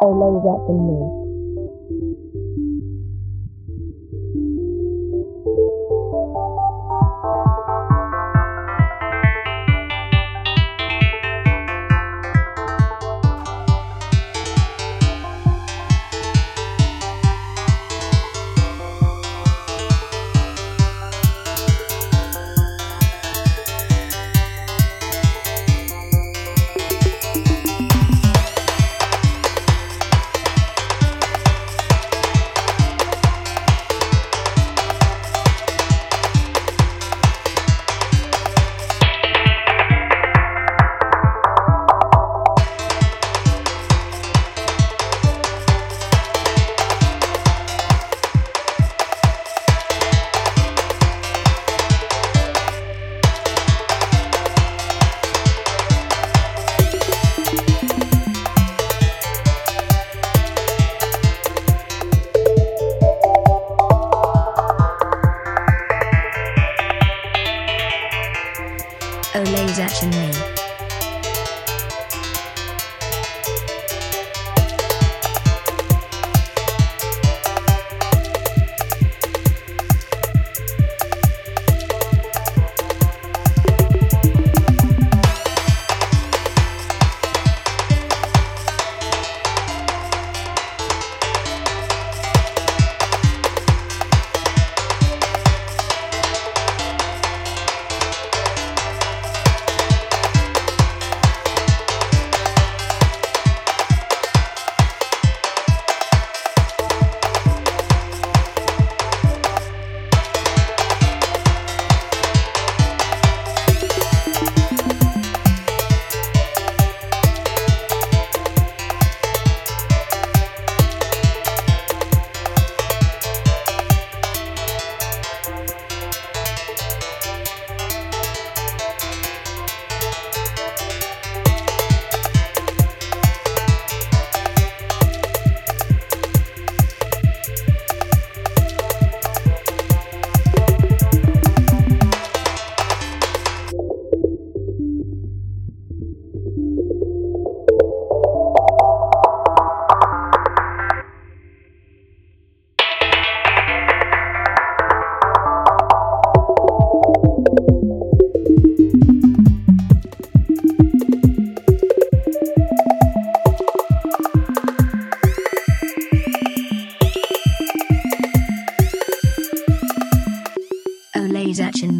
are laid up in me. Ole Zachin me. transaction